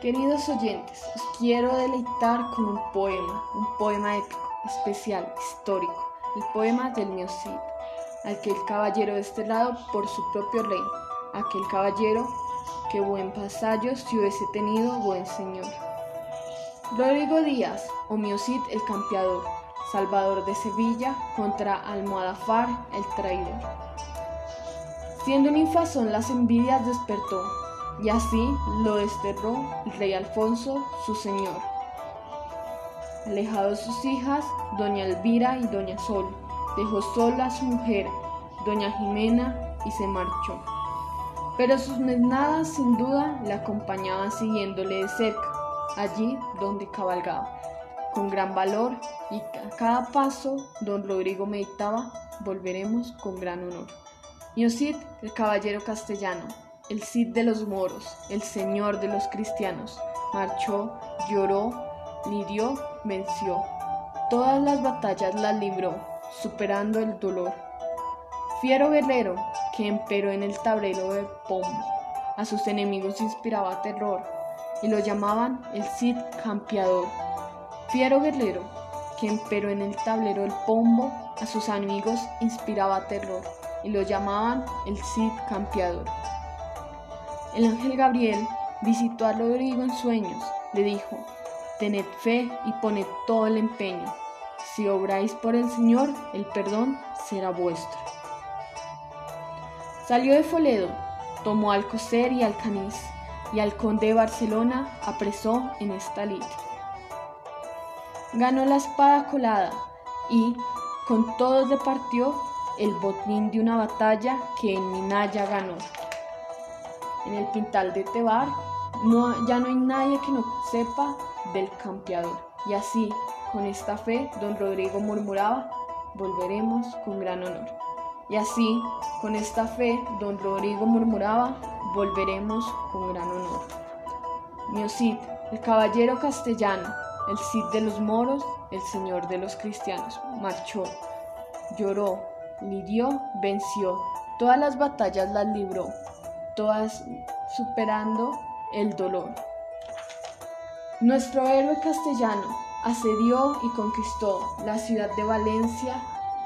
Queridos oyentes, os quiero deleitar con un poema, un poema épico, especial, histórico, el poema del mío Cid, aquel caballero desterrado por su propio rey, aquel caballero que buen pasallo si hubiese tenido buen señor. Rodrigo Díaz, o mío Cid el campeador, salvador de Sevilla contra Almohadafar el traidor. Siendo un infazón las envidias despertó, y así lo desterró el rey Alfonso, su señor. Alejados sus hijas, doña Elvira y doña Sol, dejó sola a su mujer, doña Jimena, y se marchó. Pero sus mesnadas sin duda le acompañaban siguiéndole de cerca, allí donde cabalgaba. Con gran valor y a cada paso don Rodrigo meditaba, volveremos con gran honor. Y Cid, el caballero castellano, el Cid de los moros, el señor de los cristianos, marchó, lloró, lidió, venció. Todas las batallas las libró, superando el dolor. Fiero guerrero, que empero en el tablero de pombo, a sus enemigos inspiraba terror, y lo llamaban el Cid campeador. Fiero guerrero, que empero en el tablero del pombo, a sus enemigos inspiraba terror, y lo llamaban el Cid campeador. El ángel Gabriel visitó a Rodrigo en sueños, le dijo, Tened fe y poned todo el empeño. Si obráis por el Señor, el perdón será vuestro. Salió de Foledo, tomó Alcocer y Alcaniz, y al conde de Barcelona apresó en esta lid. Ganó la espada colada y, con todos departió el botín de una batalla que en Minaya ganó en el Pintal de Tebar, no, ya no hay nadie que no sepa del campeador. Y así, con esta fe, don Rodrigo murmuraba, volveremos con gran honor. Y así, con esta fe, don Rodrigo murmuraba, volveremos con gran honor. Mi Cid, el caballero castellano, el Cid de los moros, el señor de los cristianos, marchó, lloró, lidió, venció, todas las batallas las libró, superando el dolor. Nuestro héroe castellano asedió y conquistó la ciudad de Valencia,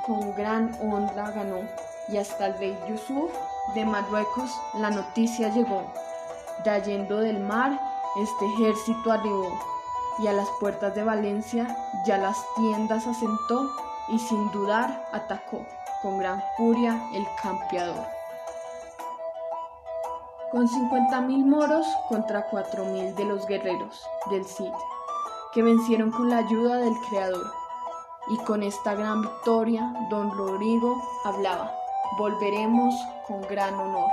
con gran honra ganó, y hasta el rey Yusuf de Marruecos la noticia llegó. Trayendo del mar, este ejército arribó, y a las puertas de Valencia ya las tiendas asentó, y sin dudar atacó con gran furia el campeador con 50.000 moros contra 4.000 de los guerreros del Cid, que vencieron con la ayuda del Creador. Y con esta gran victoria, don Rodrigo hablaba, volveremos con gran honor.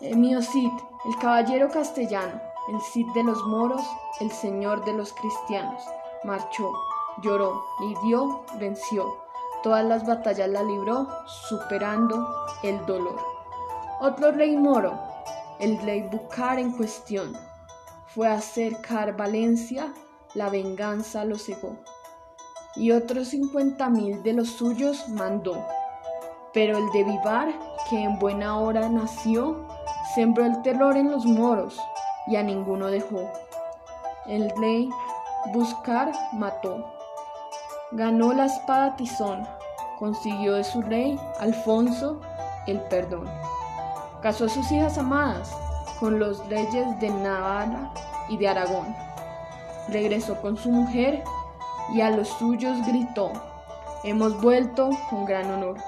El mío Cid, el caballero castellano, el Cid de los moros, el señor de los cristianos, marchó, lloró, lidió, venció Todas las batallas la libró, superando el dolor. Otro rey moro, el rey Bucar en cuestión, fue a cercar Valencia, la venganza lo cegó. Y otros cincuenta mil de los suyos mandó. Pero el de Vivar, que en buena hora nació, sembró el terror en los moros y a ninguno dejó. El rey Buscar mató Ganó la espada Tizón, consiguió de su rey, Alfonso, el perdón. Casó a sus hijas amadas con los reyes de Navarra y de Aragón. Regresó con su mujer y a los suyos gritó, hemos vuelto con gran honor.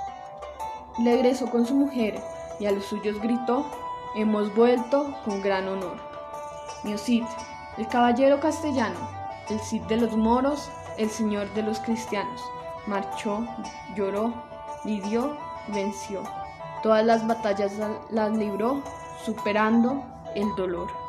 Regresó con su mujer y a los suyos gritó, hemos vuelto con gran honor. Mi Cid, el caballero castellano, el Cid de los moros, el Señor de los cristianos. Marchó, lloró, lidió, venció. Todas las batallas las libró, superando el dolor.